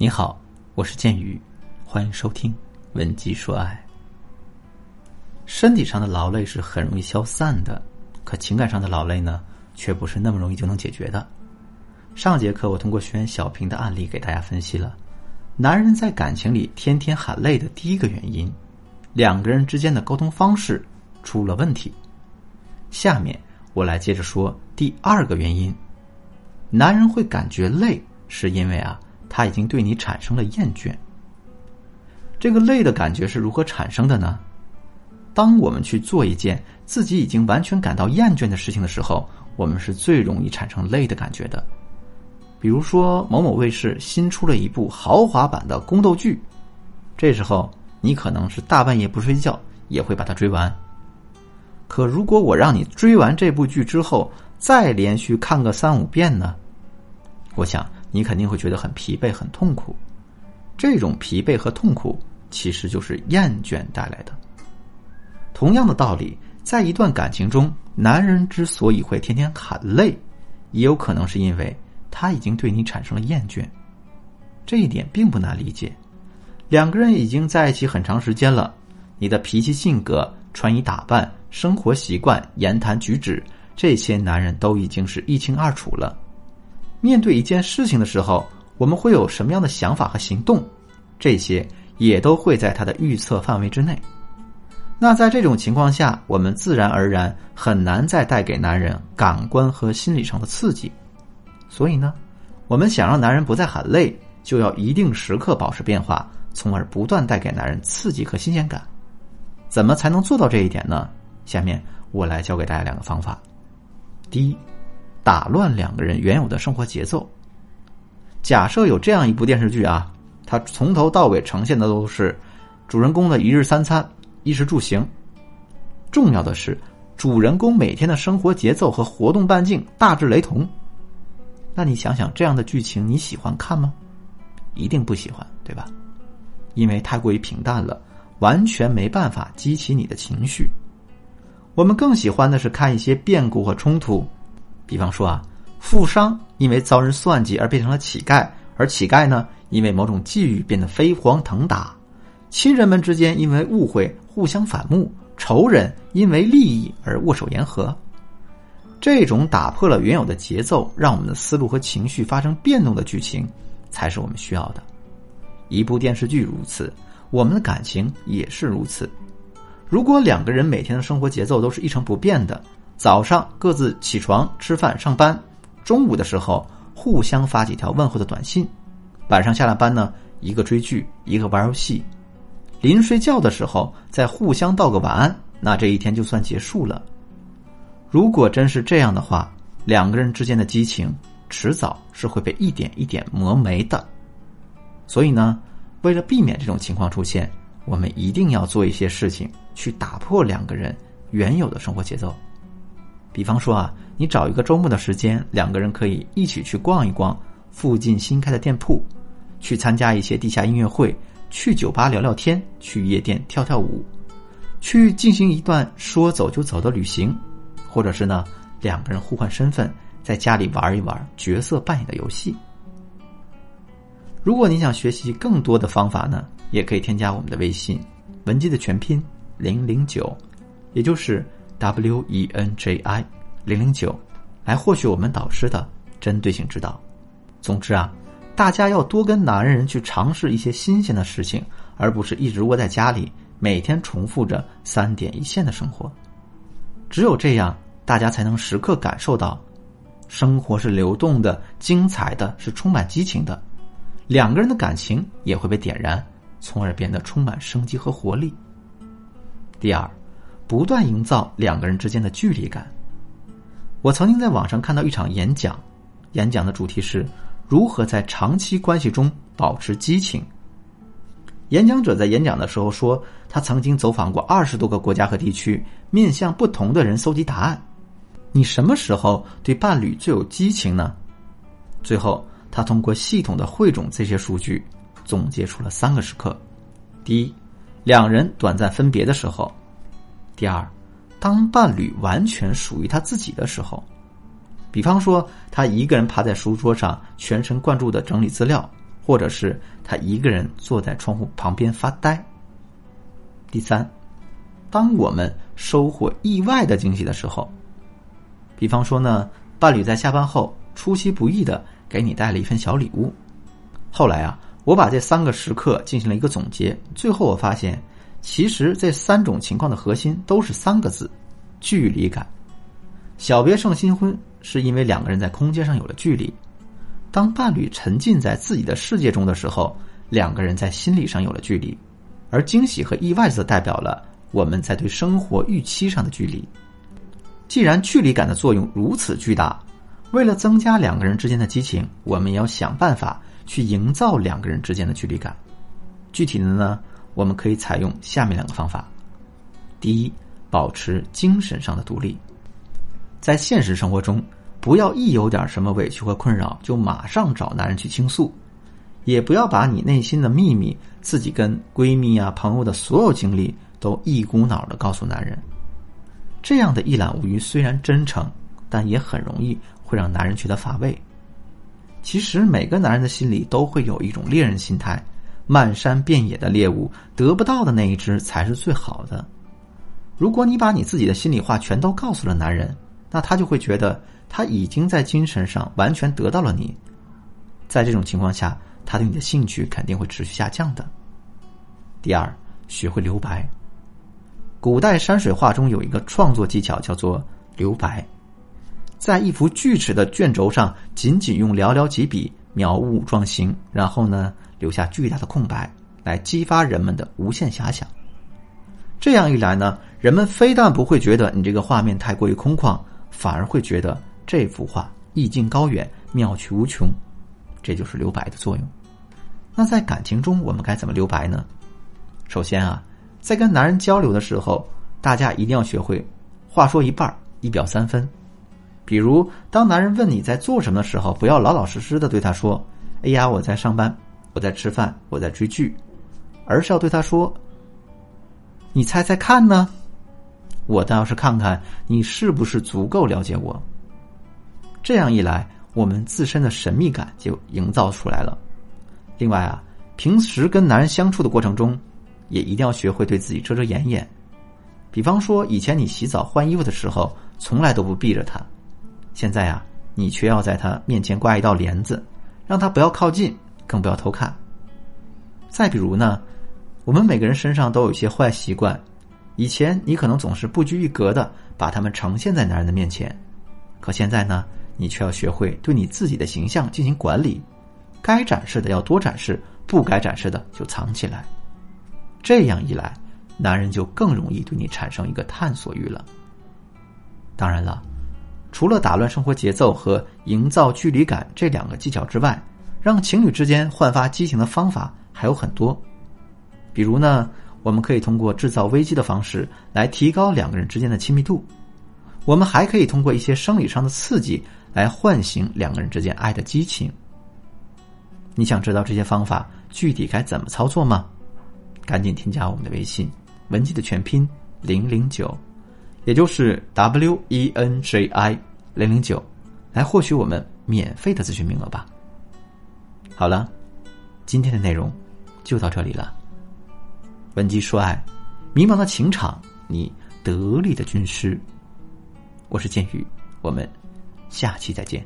你好，我是剑宇，欢迎收听《文姬说爱》。身体上的劳累是很容易消散的，可情感上的劳累呢，却不是那么容易就能解决的。上节课我通过学员小平的案例给大家分析了，男人在感情里天天喊累的第一个原因，两个人之间的沟通方式出了问题。下面我来接着说第二个原因，男人会感觉累，是因为啊。他已经对你产生了厌倦。这个累的感觉是如何产生的呢？当我们去做一件自己已经完全感到厌倦的事情的时候，我们是最容易产生累的感觉的。比如说，某某卫视新出了一部豪华版的宫斗剧，这时候你可能是大半夜不睡觉也会把它追完。可如果我让你追完这部剧之后再连续看个三五遍呢？我想。你肯定会觉得很疲惫、很痛苦，这种疲惫和痛苦其实就是厌倦带来的。同样的道理，在一段感情中，男人之所以会天天喊累，也有可能是因为他已经对你产生了厌倦。这一点并不难理解，两个人已经在一起很长时间了，你的脾气、性格、穿衣打扮、生活习惯、言谈举止，这些男人都已经是一清二楚了。面对一件事情的时候，我们会有什么样的想法和行动？这些也都会在他的预测范围之内。那在这种情况下，我们自然而然很难再带给男人感官和心理上的刺激。所以呢，我们想让男人不再喊累，就要一定时刻保持变化，从而不断带给男人刺激和新鲜感。怎么才能做到这一点呢？下面我来教给大家两个方法。第一。打乱两个人原有的生活节奏。假设有这样一部电视剧啊，它从头到尾呈现的都是主人公的一日三餐、衣食住行。重要的是，主人公每天的生活节奏和活动半径大致雷同。那你想想，这样的剧情你喜欢看吗？一定不喜欢，对吧？因为太过于平淡了，完全没办法激起你的情绪。我们更喜欢的是看一些变故和冲突。比方说啊，富商因为遭人算计而变成了乞丐，而乞丐呢，因为某种际遇变得飞黄腾达；亲人们之间因为误会互相反目，仇人因为利益而握手言和。这种打破了原有的节奏，让我们的思路和情绪发生变动的剧情，才是我们需要的。一部电视剧如此，我们的感情也是如此。如果两个人每天的生活节奏都是一成不变的，早上各自起床吃饭上班，中午的时候互相发几条问候的短信，晚上下了班呢，一个追剧，一个玩游戏，临睡觉的时候再互相道个晚安，那这一天就算结束了。如果真是这样的话，两个人之间的激情迟早是会被一点一点磨没的。所以呢，为了避免这种情况出现，我们一定要做一些事情去打破两个人原有的生活节奏。比方说啊，你找一个周末的时间，两个人可以一起去逛一逛附近新开的店铺，去参加一些地下音乐会，去酒吧聊聊天，去夜店跳跳舞，去进行一段说走就走的旅行，或者是呢，两个人互换身份，在家里玩一玩角色扮演的游戏。如果你想学习更多的方法呢，也可以添加我们的微信“文姬”的全拼零零九，也就是。W e n j i 零零九，来获取我们导师的针对性指导。总之啊，大家要多跟男人去尝试一些新鲜的事情，而不是一直窝在家里，每天重复着三点一线的生活。只有这样，大家才能时刻感受到，生活是流动的、精彩的，是充满激情的。两个人的感情也会被点燃，从而变得充满生机和活力。第二。不断营造两个人之间的距离感。我曾经在网上看到一场演讲，演讲的主题是如何在长期关系中保持激情。演讲者在演讲的时候说，他曾经走访过二十多个国家和地区，面向不同的人搜集答案。你什么时候对伴侣最有激情呢？最后，他通过系统的汇总这些数据，总结出了三个时刻：第一，两人短暂分别的时候。第二，当伴侣完全属于他自己的时候，比方说他一个人趴在书桌上，全神贯注的整理资料，或者是他一个人坐在窗户旁边发呆。第三，当我们收获意外的惊喜的时候，比方说呢，伴侣在下班后出其不意的给你带了一份小礼物。后来啊，我把这三个时刻进行了一个总结，最后我发现，其实这三种情况的核心都是三个字：距离感。小别胜新婚，是因为两个人在空间上有了距离；当伴侣沉浸在自己的世界中的时候，两个人在心理上有了距离；而惊喜和意外则代表了我们在对生活预期上的距离。既然距离感的作用如此巨大，为了增加两个人之间的激情，我们也要想办法去营造两个人之间的距离感。具体的呢，我们可以采用下面两个方法：第一，保持精神上的独立。在现实生活中，不要一有点什么委屈和困扰就马上找男人去倾诉，也不要把你内心的秘密、自己跟闺蜜啊、朋友的所有经历都一股脑的告诉男人。这样的一览无余虽然真诚，但也很容易会让男人觉得乏味。其实每个男人的心里都会有一种猎人心态，漫山遍野的猎物，得不到的那一只才是最好的。如果你把你自己的心里话全都告诉了男人，那他就会觉得他已经在精神上完全得到了你，在这种情况下，他对你的兴趣肯定会持续下降的。第二，学会留白。古代山水画中有一个创作技巧叫做留白，在一幅锯齿的卷轴上，仅仅用寥寥几笔描物状形，然后呢留下巨大的空白，来激发人们的无限遐想。这样一来呢，人们非但不会觉得你这个画面太过于空旷。反而会觉得这幅画意境高远、妙趣无穷，这就是留白的作用。那在感情中，我们该怎么留白呢？首先啊，在跟男人交流的时候，大家一定要学会话说一半一表三分。比如，当男人问你在做什么的时候，不要老老实实的对他说：“哎呀，我在上班，我在吃饭，我在追剧。”而是要对他说：“你猜猜看呢？”我倒要是看看你是不是足够了解我。这样一来，我们自身的神秘感就营造出来了。另外啊，平时跟男人相处的过程中，也一定要学会对自己遮遮掩掩。比方说，以前你洗澡换衣服的时候，从来都不避着他，现在啊，你却要在他面前挂一道帘子，让他不要靠近，更不要偷看。再比如呢，我们每个人身上都有一些坏习惯。以前你可能总是不拘一格的把他们呈现在男人的面前，可现在呢，你却要学会对你自己的形象进行管理，该展示的要多展示，不该展示的就藏起来。这样一来，男人就更容易对你产生一个探索欲了。当然了，除了打乱生活节奏和营造距离感这两个技巧之外，让情侣之间焕发激情的方法还有很多，比如呢。我们可以通过制造危机的方式来提高两个人之间的亲密度，我们还可以通过一些生理上的刺激来唤醒两个人之间爱的激情。你想知道这些方法具体该怎么操作吗？赶紧添加我们的微信“文姬”的全拼零零九，也就是 W E N J I 零零九，来获取我们免费的咨询名额吧。好了，今天的内容就到这里了。本集说爱，迷茫的情场，你得力的军师。我是剑宇，我们下期再见。